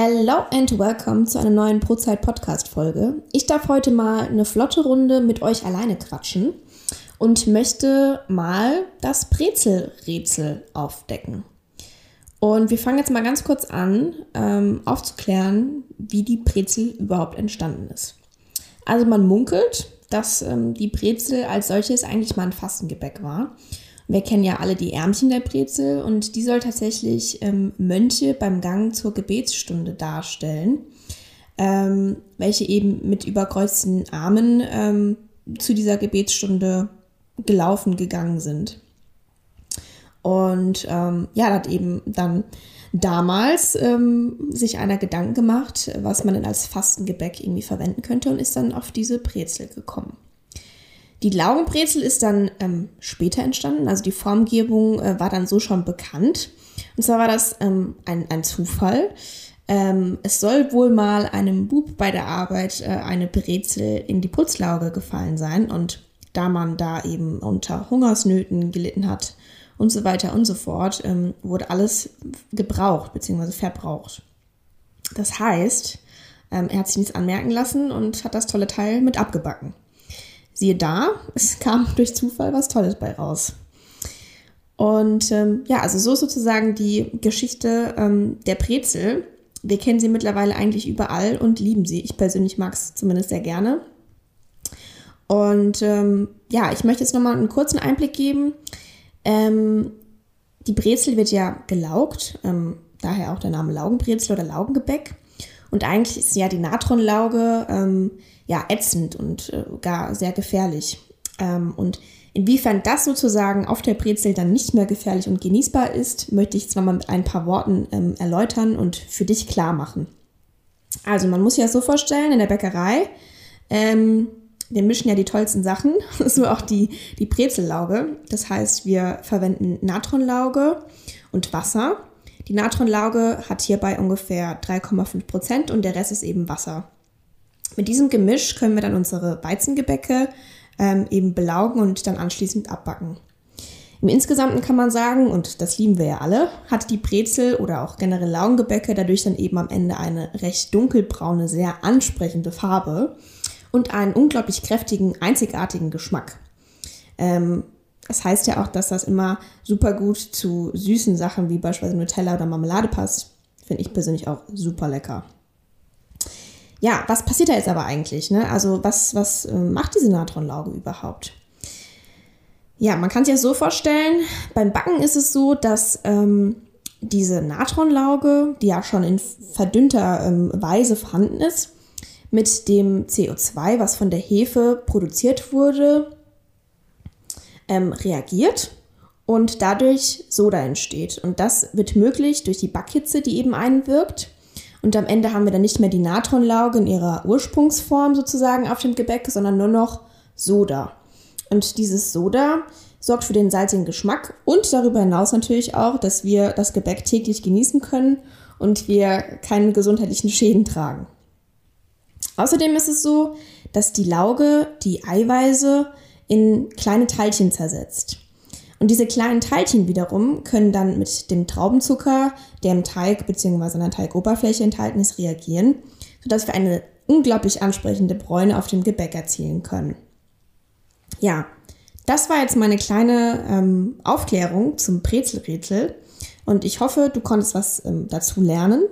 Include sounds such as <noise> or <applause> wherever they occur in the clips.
Hello and welcome zu einer neuen Prozeit Podcast Folge. Ich darf heute mal eine flotte Runde mit euch alleine quatschen und möchte mal das Brezelrätsel aufdecken. Und wir fangen jetzt mal ganz kurz an, ähm, aufzuklären, wie die Brezel überhaupt entstanden ist. Also man munkelt, dass ähm, die Brezel als solches eigentlich mal ein Fastengebäck war wir kennen ja alle die Ärmchen der Brezel und die soll tatsächlich ähm, Mönche beim Gang zur Gebetsstunde darstellen, ähm, welche eben mit überkreuzten Armen ähm, zu dieser Gebetsstunde gelaufen gegangen sind. Und ähm, ja, hat eben dann damals ähm, sich einer Gedanken gemacht, was man denn als Fastengebäck irgendwie verwenden könnte und ist dann auf diese Brezel gekommen. Die Laugenbrezel ist dann ähm, später entstanden, also die Formgebung äh, war dann so schon bekannt. Und zwar war das ähm, ein, ein Zufall. Ähm, es soll wohl mal einem Bub bei der Arbeit äh, eine Brezel in die Putzlauge gefallen sein. Und da man da eben unter Hungersnöten gelitten hat und so weiter und so fort, ähm, wurde alles gebraucht bzw. verbraucht. Das heißt, ähm, er hat sich nichts anmerken lassen und hat das tolle Teil mit abgebacken siehe da, es kam durch Zufall was Tolles bei raus. Und ähm, ja, also so ist sozusagen die Geschichte ähm, der Brezel. Wir kennen sie mittlerweile eigentlich überall und lieben sie. Ich persönlich mag es zumindest sehr gerne. Und ähm, ja, ich möchte jetzt nochmal einen kurzen Einblick geben. Ähm, die Brezel wird ja gelaugt, ähm, daher auch der Name Laugenbrezel oder Laugengebäck. Und eigentlich ist ja die Natronlauge ähm, ja ätzend und äh, gar sehr gefährlich. Ähm, und inwiefern das sozusagen auf der Brezel dann nicht mehr gefährlich und genießbar ist, möchte ich zwar mal mit ein paar Worten ähm, erläutern und für dich klar machen. Also man muss sich das so vorstellen, in der Bäckerei, ähm, wir mischen ja die tollsten Sachen, <laughs> so auch die, die Brezellauge. Das heißt, wir verwenden Natronlauge und Wasser. Die Natronlauge hat hierbei ungefähr 3,5 Prozent und der Rest ist eben Wasser. Mit diesem Gemisch können wir dann unsere Weizengebäcke ähm, eben belaugen und dann anschließend abbacken. Im Insgesamten kann man sagen, und das lieben wir ja alle, hat die Brezel oder auch generell Laugengebäcke dadurch dann eben am Ende eine recht dunkelbraune, sehr ansprechende Farbe und einen unglaublich kräftigen, einzigartigen Geschmack. Ähm, das heißt ja auch, dass das immer super gut zu süßen Sachen wie beispielsweise Nutella oder Marmelade passt. Finde ich persönlich auch super lecker. Ja, was passiert da jetzt aber eigentlich? Ne? Also was, was äh, macht diese Natronlauge überhaupt? Ja, man kann sich das so vorstellen, beim Backen ist es so, dass ähm, diese Natronlauge, die ja schon in verdünnter ähm, Weise vorhanden ist, mit dem CO2, was von der Hefe produziert wurde, ähm, reagiert und dadurch Soda entsteht. Und das wird möglich durch die Backhitze, die eben einwirkt. Und am Ende haben wir dann nicht mehr die Natronlauge in ihrer Ursprungsform sozusagen auf dem Gebäck, sondern nur noch Soda. Und dieses Soda sorgt für den salzigen Geschmack und darüber hinaus natürlich auch, dass wir das Gebäck täglich genießen können und wir keine gesundheitlichen Schäden tragen. Außerdem ist es so, dass die Lauge die Eiweiße in kleine Teilchen zersetzt. Und diese kleinen Teilchen wiederum können dann mit dem Traubenzucker, der im Teig bzw. an der Teigoberfläche enthalten ist, reagieren, sodass wir eine unglaublich ansprechende Bräune auf dem Gebäck erzielen können. Ja, das war jetzt meine kleine ähm, Aufklärung zum Brezelrätsel und ich hoffe, du konntest was ähm, dazu lernen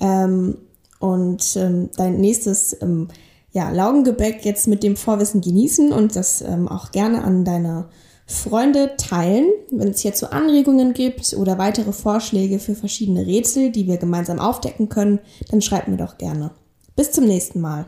ähm, und ähm, dein nächstes ähm, ja, Laugengebäck jetzt mit dem Vorwissen genießen und das ähm, auch gerne an deine Freunde teilen. Wenn es hierzu Anregungen gibt oder weitere Vorschläge für verschiedene Rätsel, die wir gemeinsam aufdecken können, dann schreibt mir doch gerne. Bis zum nächsten Mal.